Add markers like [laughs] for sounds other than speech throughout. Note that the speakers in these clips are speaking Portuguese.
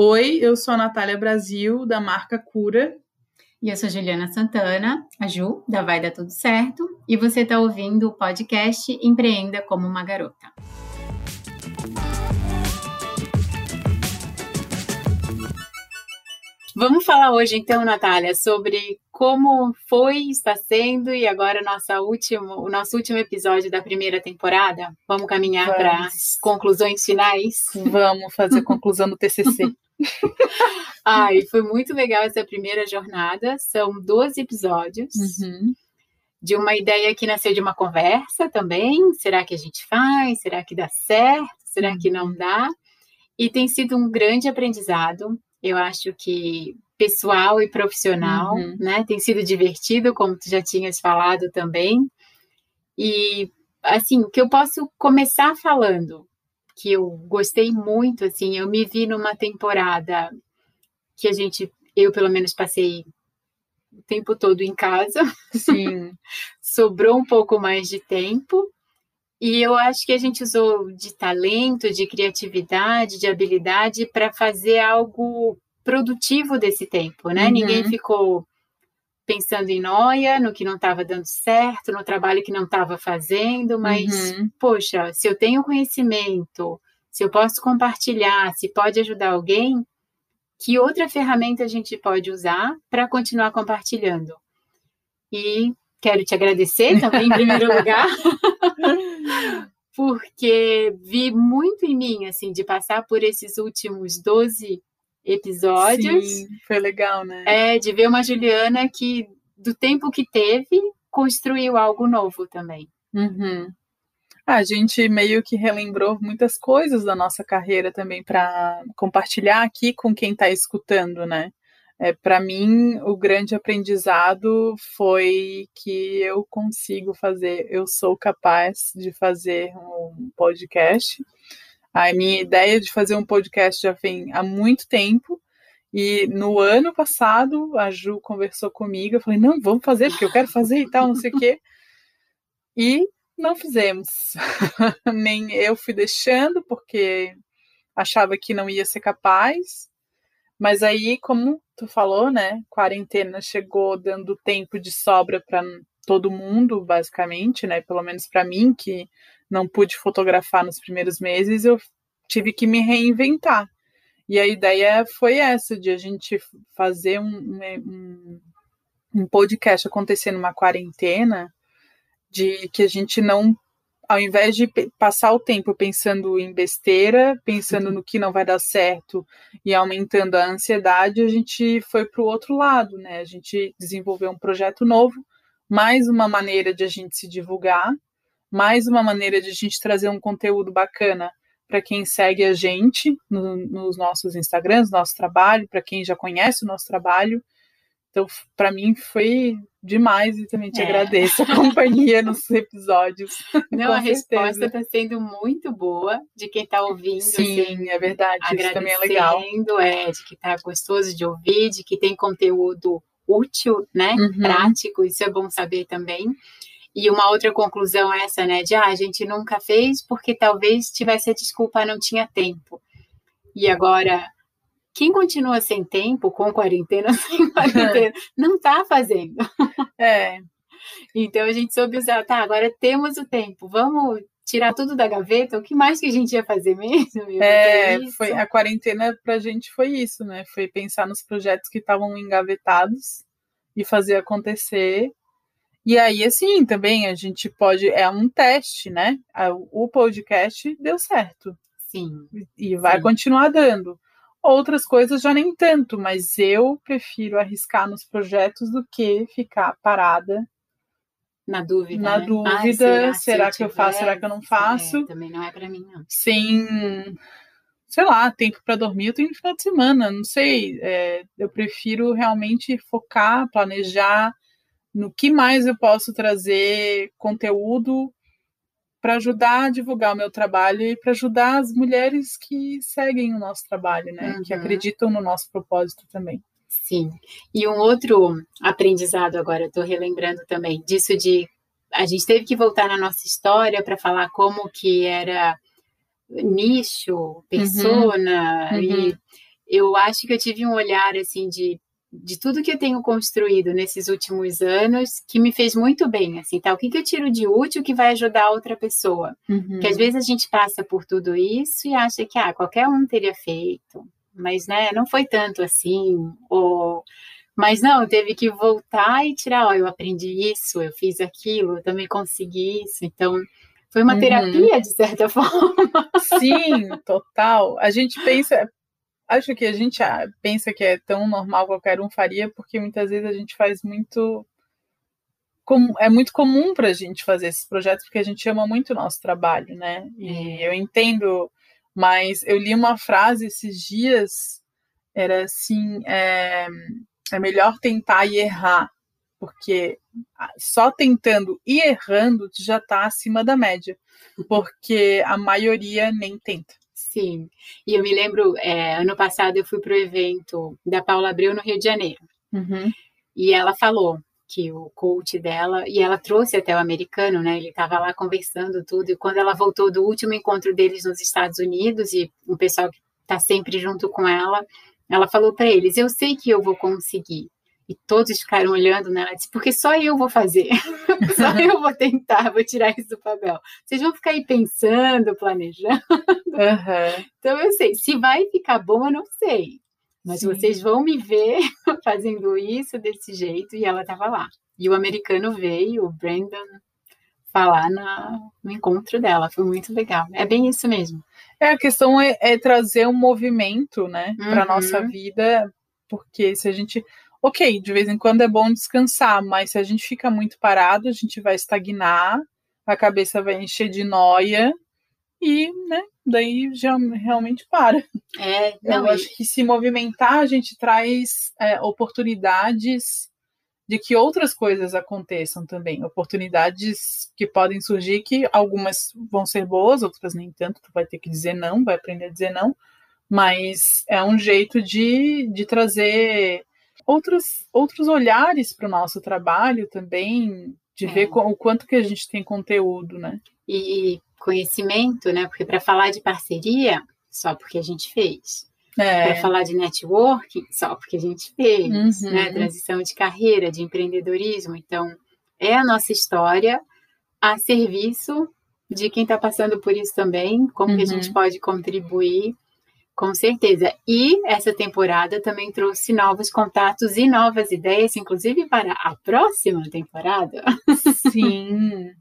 Oi, eu sou a Natália Brasil, da marca Cura. E eu sou Juliana Santana, a Ju, da Vai Dar Tudo Certo, e você está ouvindo o podcast Empreenda como uma Garota. Vamos falar hoje, então, Natália, sobre como foi, está sendo e agora nossa último, o nosso último episódio da primeira temporada. Vamos caminhar para conclusões finais? Vamos fazer conclusão do TCC. [laughs] [laughs] Ai, foi muito legal essa primeira jornada. São 12 episódios. Uhum. De uma ideia que nasceu de uma conversa também. Será que a gente faz? Será que dá certo? Será que não dá? E tem sido um grande aprendizado eu acho que pessoal e profissional, uhum. né? Tem sido divertido, como tu já tinhas falado também. E assim, o que eu posso começar falando, que eu gostei muito, assim, eu me vi numa temporada que a gente, eu pelo menos passei o tempo todo em casa. Sim. [laughs] Sobrou um pouco mais de tempo. E eu acho que a gente usou de talento, de criatividade, de habilidade para fazer algo produtivo desse tempo, né? Uhum. Ninguém ficou pensando em noia, no que não estava dando certo, no trabalho que não estava fazendo, mas, uhum. poxa, se eu tenho conhecimento, se eu posso compartilhar, se pode ajudar alguém, que outra ferramenta a gente pode usar para continuar compartilhando? E quero te agradecer [laughs] também, em primeiro lugar, [laughs] porque vi muito em mim, assim, de passar por esses últimos 12 episódios. Sim, foi legal, né? É, de ver uma Juliana que, do tempo que teve, construiu algo novo também. Uhum. A gente meio que relembrou muitas coisas da nossa carreira também para compartilhar aqui com quem está escutando, né? É, para mim, o grande aprendizado foi que eu consigo fazer, eu sou capaz de fazer um podcast. A minha ideia de fazer um podcast já vem há muito tempo. E no ano passado, a Ju conversou comigo. Eu falei: não, vamos fazer, porque eu quero fazer e tal, não sei o quê. E não fizemos. [laughs] Nem eu fui deixando, porque achava que não ia ser capaz. Mas aí, como tu falou, né? Quarentena chegou dando tempo de sobra para todo mundo, basicamente, né? Pelo menos para mim, que não pude fotografar nos primeiros meses, eu tive que me reinventar. E a ideia foi essa, de a gente fazer um, um, um podcast acontecer numa quarentena, de que a gente não ao invés de passar o tempo pensando em besteira, pensando uhum. no que não vai dar certo e aumentando a ansiedade, a gente foi para o outro lado, né? A gente desenvolveu um projeto novo, mais uma maneira de a gente se divulgar, mais uma maneira de a gente trazer um conteúdo bacana para quem segue a gente no, nos nossos Instagrams, nosso trabalho, para quem já conhece o nosso trabalho. Então, para mim foi demais e também te é. agradeço a [laughs] companhia nos episódios. Não, a resposta está sendo muito boa de quem está ouvindo. Sim, assim, é verdade. Isso também é legal. É, de que está gostoso de ouvir, de que tem conteúdo útil, né? Uhum. Prático, isso é bom saber também. E uma outra conclusão é essa, né? De ah, a gente nunca fez porque talvez tivesse a desculpa, não tinha tempo. E agora quem continua sem tempo, com quarentena, [laughs] sem quarentena, [laughs] não está fazendo. É. Então a gente soube usar, tá, agora temos o tempo, vamos tirar tudo da gaveta, o que mais que a gente ia fazer mesmo? é, foi a quarentena pra gente foi isso, né? Foi pensar nos projetos que estavam engavetados e fazer acontecer. E aí, assim, também a gente pode. É um teste, né? O podcast deu certo. Sim. E vai sim. continuar dando. Outras coisas já nem tanto, mas eu prefiro arriscar nos projetos do que ficar parada na dúvida. Na né? dúvida, Ai, será, será que eu, eu faço, será que eu não faço? É, também não é para mim, não. Sem, sei lá, tempo para dormir, eu tenho no final de semana, não sei. É, eu prefiro realmente focar, planejar no que mais eu posso trazer conteúdo para ajudar a divulgar o meu trabalho e para ajudar as mulheres que seguem o nosso trabalho, né? Uhum. Que acreditam no nosso propósito também. Sim. E um outro aprendizado agora, estou relembrando também, disso de a gente teve que voltar na nossa história para falar como que era nicho, persona, uhum. e eu acho que eu tive um olhar assim de de tudo que eu tenho construído nesses últimos anos que me fez muito bem, assim, tá? O que, que eu tiro de útil que vai ajudar outra pessoa? Uhum. Que às vezes a gente passa por tudo isso e acha que, ah, qualquer um teria feito, mas, né, não foi tanto assim, ou... Mas não, teve que voltar e tirar, ó, eu aprendi isso, eu fiz aquilo, eu também consegui isso, então... Foi uma uhum. terapia, de certa [laughs] forma. Sim, total. A gente pensa, acho que a gente ah, pensa que é tão normal qualquer um faria, porque muitas vezes a gente faz muito. É muito comum para a gente fazer esses projetos, porque a gente ama muito o nosso trabalho, né? E eu entendo, mas eu li uma frase esses dias, era assim: é, é melhor tentar e errar, porque só tentando e errando já está acima da média, [laughs] porque a maioria nem tenta. Sim, e eu me lembro, é, ano passado eu fui para o evento da Paula Abreu no Rio de Janeiro. Uhum. E ela falou que o coach dela, e ela trouxe até o americano, né? Ele estava lá conversando tudo, e quando ela voltou do último encontro deles nos Estados Unidos, e o pessoal que está sempre junto com ela, ela falou para eles: Eu sei que eu vou conseguir. E todos ficaram olhando nela, disse, porque só eu vou fazer, [laughs] só eu vou tentar, vou tirar isso do papel. Vocês vão ficar aí pensando, planejando. Uhum. Então eu sei, se vai ficar bom, eu não sei. Mas Sim. vocês vão me ver [laughs] fazendo isso desse jeito, e ela estava lá. E o americano veio, o Brandon, falar na, no encontro dela. Foi muito legal. É bem isso mesmo. É, a questão é, é trazer um movimento, né, uhum. para nossa vida, porque se a gente ok, de vez em quando é bom descansar, mas se a gente fica muito parado, a gente vai estagnar, a cabeça vai encher de noia e, né, daí já realmente para. É, não, Eu acho que se movimentar, a gente traz é, oportunidades de que outras coisas aconteçam também, oportunidades que podem surgir, que algumas vão ser boas, outras nem tanto, tu vai ter que dizer não, vai aprender a dizer não, mas é um jeito de, de trazer outros, outros olhares para o nosso trabalho também, de é. ver o quanto que a gente tem conteúdo, né? E conhecimento, né? Porque para falar de parceria, só porque a gente fez. É. Para falar de networking, só porque a gente fez, uhum. né? Transição de carreira, de empreendedorismo. Então, é a nossa história a serviço de quem está passando por isso também, como uhum. que a gente uhum. pode contribuir com certeza. E essa temporada também trouxe novos contatos e novas ideias, inclusive para a próxima temporada. Sim.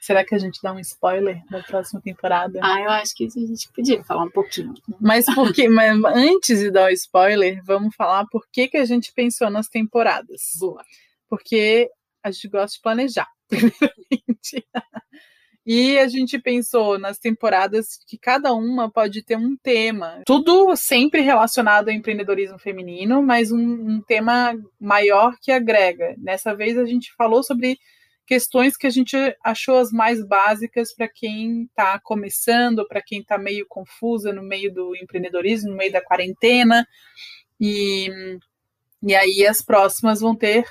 Será que a gente dá um spoiler da próxima temporada? Ah, eu acho que a gente podia falar um pouquinho. Mas porque, mas antes de dar o spoiler, vamos falar por que, que a gente pensou nas temporadas. Boa. Porque a gente gosta de planejar, [laughs] primeiramente. E a gente pensou nas temporadas que cada uma pode ter um tema. Tudo sempre relacionado ao empreendedorismo feminino, mas um, um tema maior que agrega. Dessa vez a gente falou sobre questões que a gente achou as mais básicas para quem está começando, para quem está meio confusa no meio do empreendedorismo, no meio da quarentena. E, e aí as próximas vão ter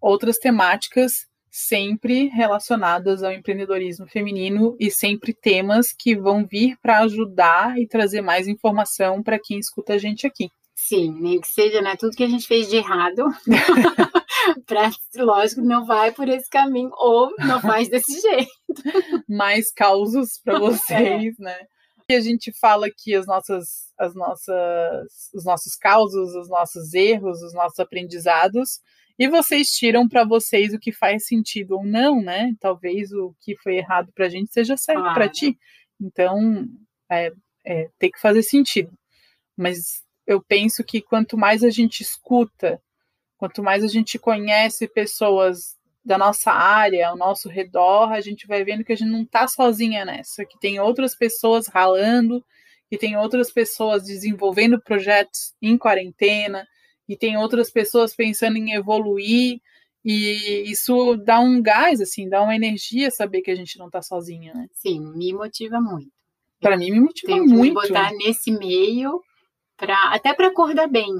outras temáticas sempre relacionadas ao empreendedorismo feminino e sempre temas que vão vir para ajudar e trazer mais informação para quem escuta a gente aqui. Sim, nem que seja né, tudo que a gente fez de errado, [laughs] pra, lógico, não vai por esse caminho ou não faz desse [laughs] jeito. Mais causos para [laughs] vocês, é. né? E a gente fala aqui as nossas, as nossas, os nossos causos, os nossos erros, os nossos aprendizados, e vocês tiram para vocês o que faz sentido ou não, né? Talvez o que foi errado para a gente seja certo ah. para ti. Então, é, é, tem que fazer sentido. Mas eu penso que quanto mais a gente escuta, quanto mais a gente conhece pessoas da nossa área, ao nosso redor, a gente vai vendo que a gente não está sozinha nessa, que tem outras pessoas ralando, que tem outras pessoas desenvolvendo projetos em quarentena, e tem outras pessoas pensando em evoluir e isso dá um gás, assim, dá uma energia saber que a gente não está sozinha, né? Sim, me motiva muito. Para mim me motiva Tenho muito. Que me botar nesse meio para até para acordar bem.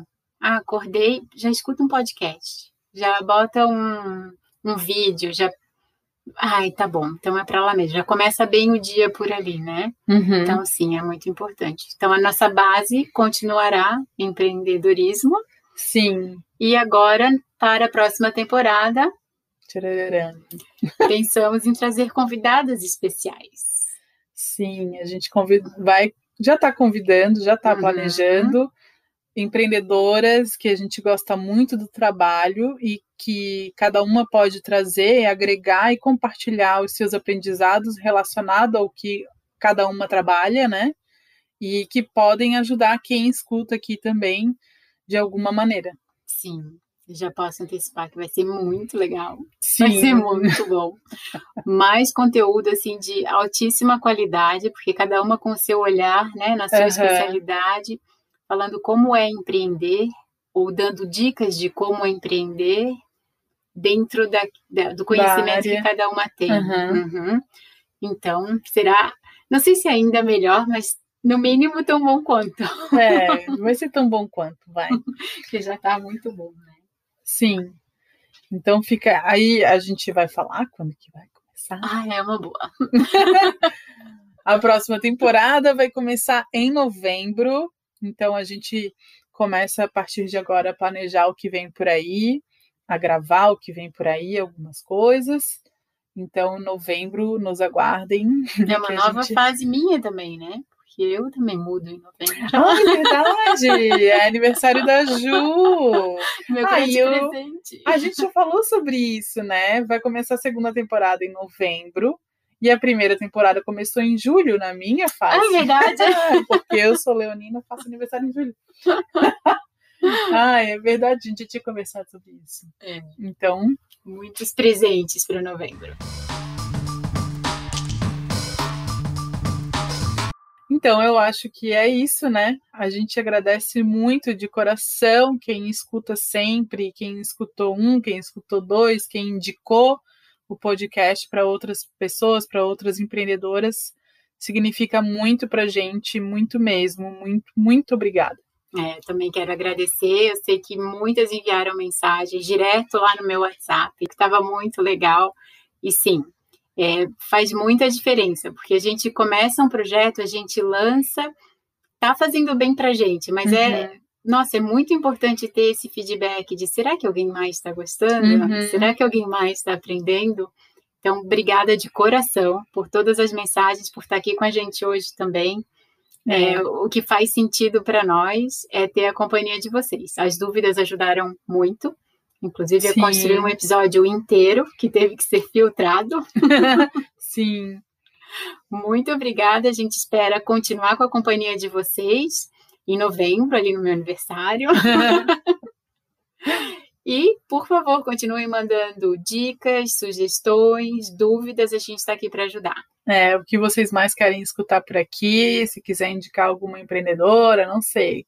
Ah, acordei, já escuta um podcast, já bota um, um vídeo, já Ai, tá bom. Então é para lá mesmo. Já começa bem o dia por ali, né? Uhum. Então, sim, é muito importante. Então, a nossa base continuará empreendedorismo. Sim. E agora, para a próxima temporada, pensamos em trazer convidadas especiais. Sim, a gente convida, vai, já está convidando, já está uhum. planejando empreendedoras que a gente gosta muito do trabalho e que cada uma pode trazer, agregar e compartilhar os seus aprendizados relacionados ao que cada uma trabalha, né? E que podem ajudar quem escuta aqui também de alguma maneira. Sim, já posso antecipar que vai ser muito legal. Sim. Vai ser muito bom. Mais conteúdo assim de altíssima qualidade, porque cada uma com o seu olhar, né, na sua uhum. especialidade falando como é empreender ou dando dicas de como empreender dentro da, da, do conhecimento que cada uma tem. Uhum. Uhum. Então, será, não sei se é ainda melhor, mas no mínimo tão bom quanto. [laughs] É, vai ser tão bom quanto, vai. [laughs] que já está muito bom, né? Sim. Então fica aí a gente vai falar quando que vai começar. Ah, é uma boa. [laughs] a próxima temporada vai começar em novembro então a gente começa a partir de agora a planejar o que vem por aí, a gravar o que vem por aí, algumas coisas. Então, novembro, nos aguardem. É uma nova gente... fase minha também, né? Porque eu também mudo em novembro. [laughs] Ah, é verdade! É aniversário da Ju! Meu Aí eu... presente. A gente já falou sobre isso, né? Vai começar a segunda temporada em novembro. E a primeira temporada começou em julho, na minha fase. Ah, é verdade. [laughs] Porque eu sou leonina, faço aniversário em julho. [laughs] ah, é verdade, a gente tinha conversado sobre isso. É. Então. Muitos presentes para novembro. Então, eu acho que é isso, né? A gente agradece muito de coração quem escuta sempre, quem escutou um, quem escutou dois, quem indicou o podcast para outras pessoas, para outras empreendedoras, significa muito para gente, muito mesmo. Muito, muito obrigada. É, também quero agradecer. Eu sei que muitas enviaram mensagens direto lá no meu WhatsApp, que estava muito legal. E sim, é, faz muita diferença, porque a gente começa um projeto, a gente lança, tá fazendo bem para gente, mas é, uhum. é nossa, é muito importante ter esse feedback de será que alguém mais está gostando? Uhum. Será que alguém mais está aprendendo? Então, obrigada de coração por todas as mensagens, por estar aqui com a gente hoje também. É. É, o que faz sentido para nós é ter a companhia de vocês. As dúvidas ajudaram muito, inclusive a construir um episódio inteiro que teve que ser filtrado. [laughs] Sim. Muito obrigada. A gente espera continuar com a companhia de vocês em novembro, ali no meu aniversário. [laughs] e, por favor, continuem mandando dicas, sugestões, dúvidas, a gente está aqui para ajudar. É, o que vocês mais querem escutar por aqui, se quiser indicar alguma empreendedora, não sei.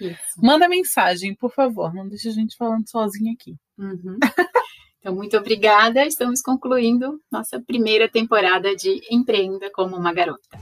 Isso. Manda mensagem, por favor, não deixe a gente falando sozinha aqui. Uhum. [laughs] Então, muito obrigada. Estamos concluindo nossa primeira temporada de Empreenda como uma Garota.